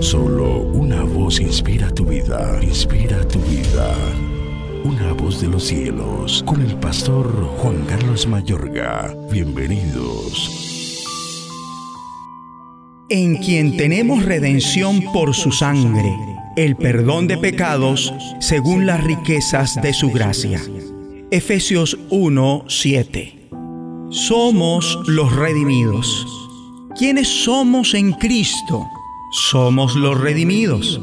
Solo una voz inspira tu vida, inspira tu vida. Una voz de los cielos, con el pastor Juan Carlos Mayorga. Bienvenidos. En quien tenemos redención por su sangre, el perdón de pecados según las riquezas de su gracia. Efesios 1, 7. Somos los redimidos. ¿Quiénes somos en Cristo? Somos los redimidos.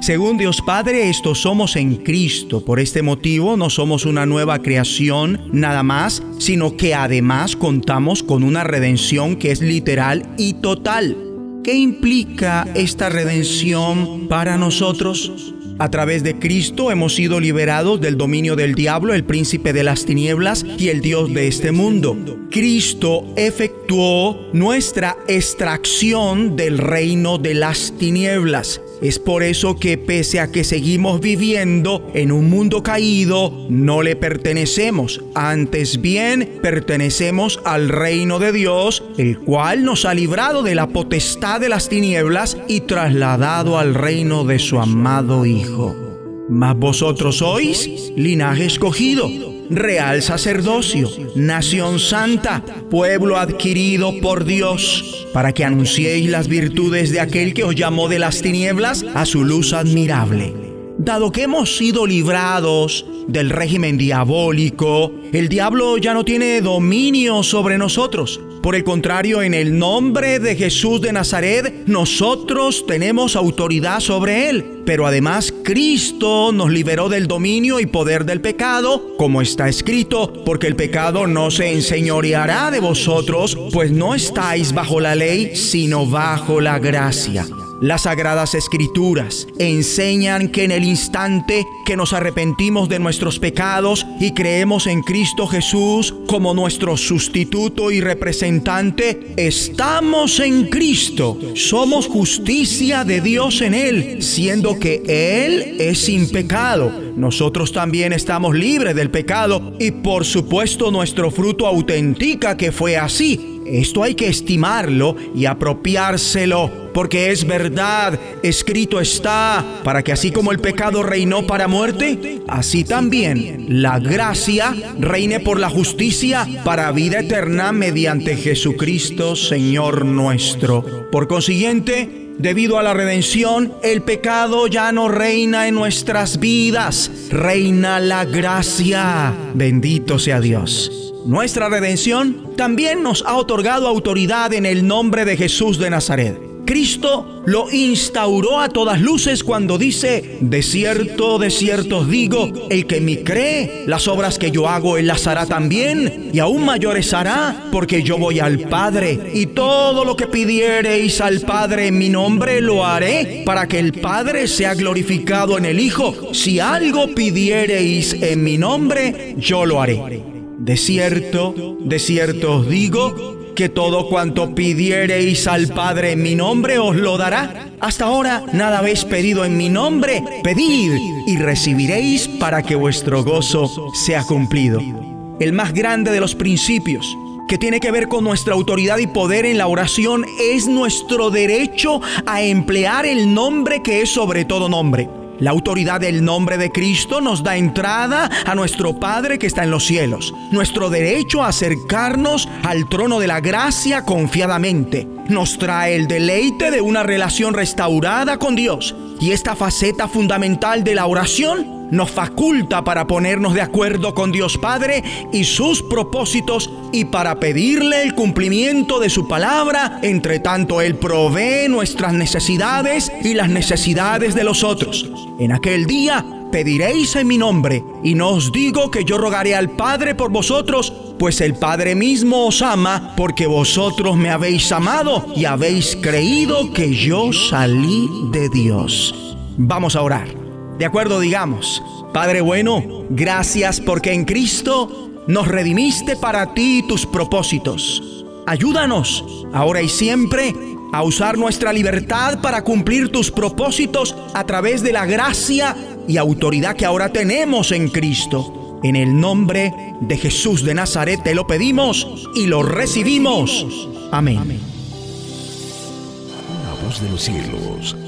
Según Dios Padre, estos somos en Cristo. Por este motivo no somos una nueva creación nada más, sino que además contamos con una redención que es literal y total. ¿Qué implica esta redención para nosotros? A través de Cristo hemos sido liberados del dominio del diablo, el príncipe de las tinieblas y el Dios de este mundo. Cristo efectuó nuestra extracción del reino de las tinieblas. Es por eso que pese a que seguimos viviendo en un mundo caído, no le pertenecemos. Antes bien, pertenecemos al reino de Dios, el cual nos ha librado de la potestad de las tinieblas y trasladado al reino de su amado Hijo. Mas vosotros sois linaje escogido real sacerdocio, nación santa, pueblo adquirido por Dios, para que anunciéis las virtudes de aquel que os llamó de las tinieblas a su luz admirable. Dado que hemos sido librados del régimen diabólico, el diablo ya no tiene dominio sobre nosotros. Por el contrario, en el nombre de Jesús de Nazaret, nosotros tenemos autoridad sobre él. Pero además, Cristo nos liberó del dominio y poder del pecado, como está escrito, porque el pecado no se enseñoreará de vosotros, pues no estáis bajo la ley, sino bajo la gracia. Las sagradas escrituras enseñan que en el instante que nos arrepentimos de nuestros pecados y creemos en Cristo Jesús como nuestro sustituto y representante, estamos en Cristo. Somos justicia de Dios en Él, siendo que Él es sin pecado. Nosotros también estamos libres del pecado y por supuesto nuestro fruto autentica que fue así esto hay que estimarlo y apropiárselo, porque es verdad, escrito está, para que así como el pecado reinó para muerte, así también la gracia reine por la justicia para vida eterna mediante Jesucristo, Señor nuestro. Por consiguiente, Debido a la redención, el pecado ya no reina en nuestras vidas, reina la gracia. Bendito sea Dios. Nuestra redención también nos ha otorgado autoridad en el nombre de Jesús de Nazaret. Cristo lo instauró a todas luces cuando dice, de cierto, de cierto os digo, el que me cree, las obras que yo hago, él las hará también, y aún mayores hará, porque yo voy al Padre, y todo lo que pidiereis al Padre en mi nombre lo haré, para que el Padre sea glorificado en el Hijo. Si algo pidiereis en mi nombre, yo lo haré. De cierto, de cierto os digo, que todo cuanto pidiereis al Padre en mi nombre os lo dará. Hasta ahora nada habéis pedido en mi nombre. Pedid y recibiréis para que vuestro gozo sea cumplido. El más grande de los principios que tiene que ver con nuestra autoridad y poder en la oración es nuestro derecho a emplear el nombre que es sobre todo nombre. La autoridad del nombre de Cristo nos da entrada a nuestro Padre que está en los cielos, nuestro derecho a acercarnos al trono de la gracia confiadamente. Nos trae el deleite de una relación restaurada con Dios y esta faceta fundamental de la oración nos faculta para ponernos de acuerdo con Dios Padre y sus propósitos y para pedirle el cumplimiento de su palabra, entre tanto Él provee nuestras necesidades y las necesidades de los otros. En aquel día pediréis en mi nombre, y no os digo que yo rogaré al Padre por vosotros, pues el Padre mismo os ama, porque vosotros me habéis amado y habéis creído que yo salí de Dios. Vamos a orar. De acuerdo, digamos, Padre bueno, gracias porque en Cristo nos redimiste para ti y tus propósitos. Ayúdanos, ahora y siempre, a usar nuestra libertad para cumplir tus propósitos a través de la gracia y autoridad que ahora tenemos en Cristo. En el nombre de Jesús de Nazaret te lo pedimos y lo recibimos. Amén voz de los cielos.